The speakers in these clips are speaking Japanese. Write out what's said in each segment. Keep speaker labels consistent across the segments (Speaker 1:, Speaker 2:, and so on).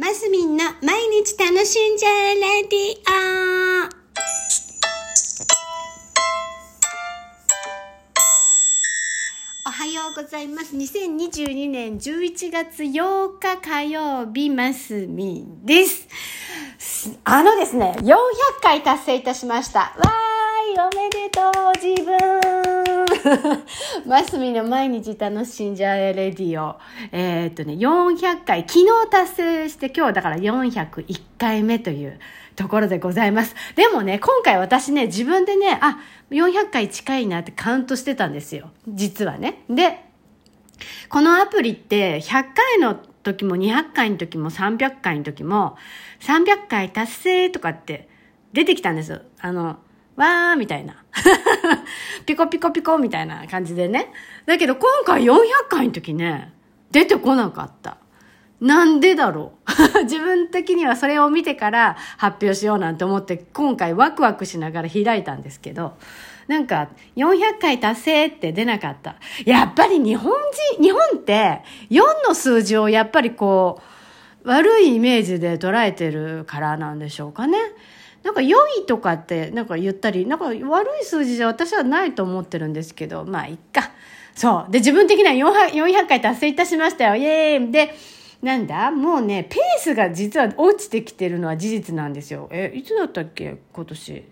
Speaker 1: マスミンの毎日楽しんじゃえレディオおはようございます。2022年11月8日火曜日、マスミンです。あのですね、400回達成いたしました。わーい、おめでとう、自分。マスミの毎日楽しんじゃえレディオ。えーっとね、400回、昨日達成して今日だから401回目というところでございます。でもね、今回私ね、自分でね、あ、400回近いなってカウントしてたんですよ。実はね。で、このアプリって100回の時も200回の時も300回の時も300回達成とかって出てきたんですよ。あの、わーみたいな。ピコピコピコみたいな感じでね。だけど今回400回の時ね、出てこなかった。なんでだろう 自分的にはそれを見てから発表しようなんて思って今回ワクワクしながら開いたんですけど、なんか400回達成って出なかった。やっぱり日本人、日本って4の数字をやっぱりこう悪いイメージで捉えてるからなんでしょうかね。なんか良いとかってなんか言ったり、なんか悪い数字じゃ私はないと思ってるんですけど、まあいっか。そう。で、自分的には 400, 回達成いたしましたよ。イエーイで、なんだ？もうね、ペースが実は落ちてきてるのは事実なんですよ。え、いつだったっけ？今年。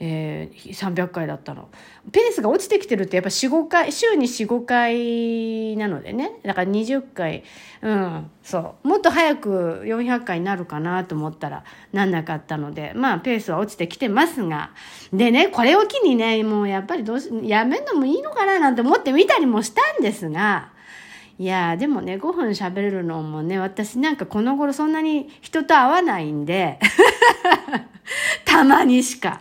Speaker 1: えー、300回だったの。ペースが落ちてきてるってやっぱ4、5回、週に4、5回なのでね。だから20回、うん、そう。もっと早く400回になるかなと思ったらなんなかったので、まあペースは落ちてきてますが。でね、これを機にね、もうやっぱりどうし、やめんのもいいのかななんて思ってみたりもしたんですが、いやでもね、5分喋れるのもね、私なんかこの頃そんなに人と会わないんで、たまにしか。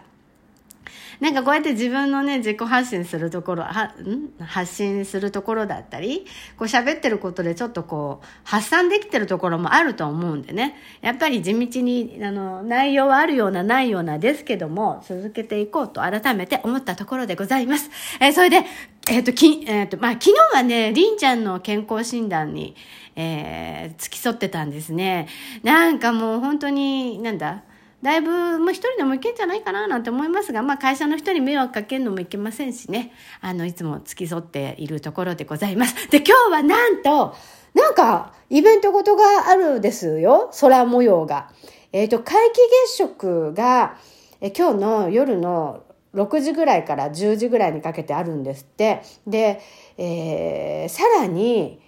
Speaker 1: なんかこうやって自分のね、自己発信するところ、は、ん？発信するところだったり、こう喋ってることでちょっとこう、発散できてるところもあると思うんでね。やっぱり地道に、あの、内容はあるようなないようなですけども、続けていこうと改めて思ったところでございます。えーそれで、えっ、と、き、えっ、と、まあ、昨日はね、りんちゃんの健康診断に、えー、付き添ってたんですね。なんかもう本当に、なんだ、だいぶ、まあ、一人でもいけんじゃないかななんて思いますが、まあ、会社の人に迷惑かけるのもいけませんしね。あの、いつも付き添っているところでございます。で、今日はなんと、なんか、イベントごとがあるですよ。空模様が。えっ、と、皆既月食が、え今日の夜の6時ぐらいから10時ぐらいにかけてあるんですって。で、えーさらに、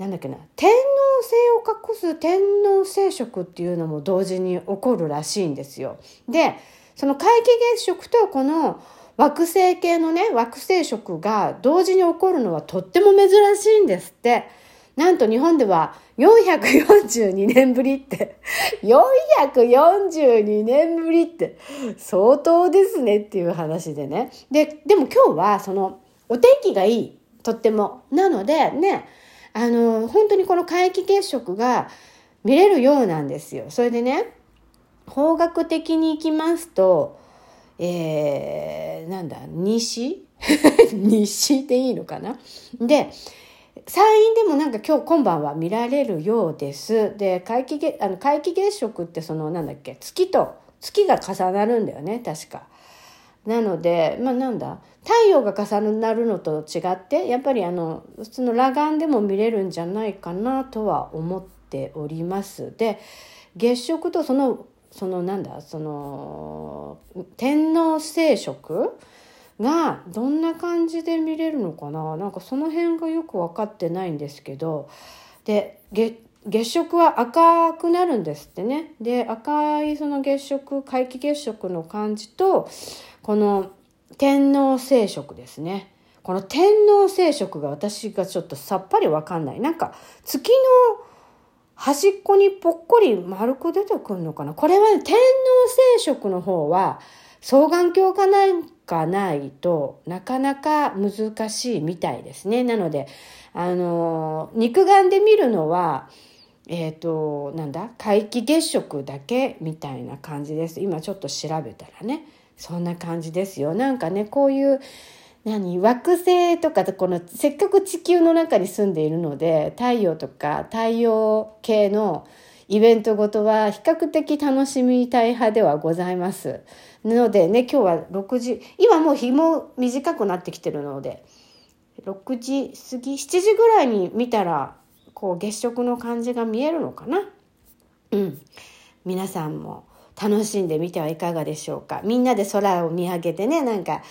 Speaker 1: なんだっけな天皇制を隠す天皇聖食っていうのも同時に起こるらしいんですよ。でその皆既月食とこの惑星系のね惑星食が同時に起こるのはとっても珍しいんですって。なんと日本では442年ぶりって、442年ぶりって相当ですねっていう話でね。で、でも今日はそのお天気がいい、とっても。なのでね、あの、本当にこの皆既月食が見れるようなんですよ。それでね、方角的に行きますと、えー、なんだ、西？西でいいのかな？で、山陰でもなんか今日今晩は見られるようです。で、皆既、あの、皆既月食ってその、なんだっけ、月と、月が重なるんだよね、確か。なので、まあなんだ、太陽が重なるのと違って、やっぱりあの、普通の裸眼でも見れるんじゃないかなとは思っております。で、月食とその、そのなんだ、その、天皇聖食がどんな感じで見れるのかな？なんかその辺がよく分かってないんですけど、で、月、月食は赤くなるんですってね。で、赤いその月食、皆既月食の感じと、この天皇聖食ですね。この天皇聖食が私がちょっとさっぱりわかんない。なんか月の端っこにぽっこり丸く出てくるのかなこれは、ね、天皇聖食の方は双眼鏡かなんかないとなかなか難しいみたいですね。なので、あの、肉眼で見るのは、えっ、と、なんだ皆既月食だけみたいな感じです。今ちょっと調べたらね。そんな感じですよ。なんかね、こういう、何惑星とかこのせっかく地球の中に住んでいるので太陽とか太陽系のイベントごとは比較的楽しみたい派ではございます。なのでね、今日は6時、今もう日も短くなってきてるので、6時過ぎ、7時ぐらいに見たら、こう月食の感じが見えるのかな。うん。皆さんも楽しんでみてはいかがでしょうか？みんなで空を見上げてね、なんか、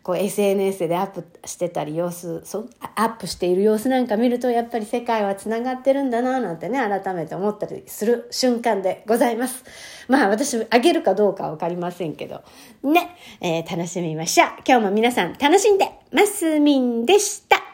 Speaker 1: こう SNS でアップしてたり様子そアップしている様子なんか見るとやっぱり世界はつながってるんだななんてね改めて思ったりする瞬間でございます。まあ私あげるかどうかは分かりませんけど。ね、えー、楽しみましょう。今日も皆さん楽しんでますみんでした。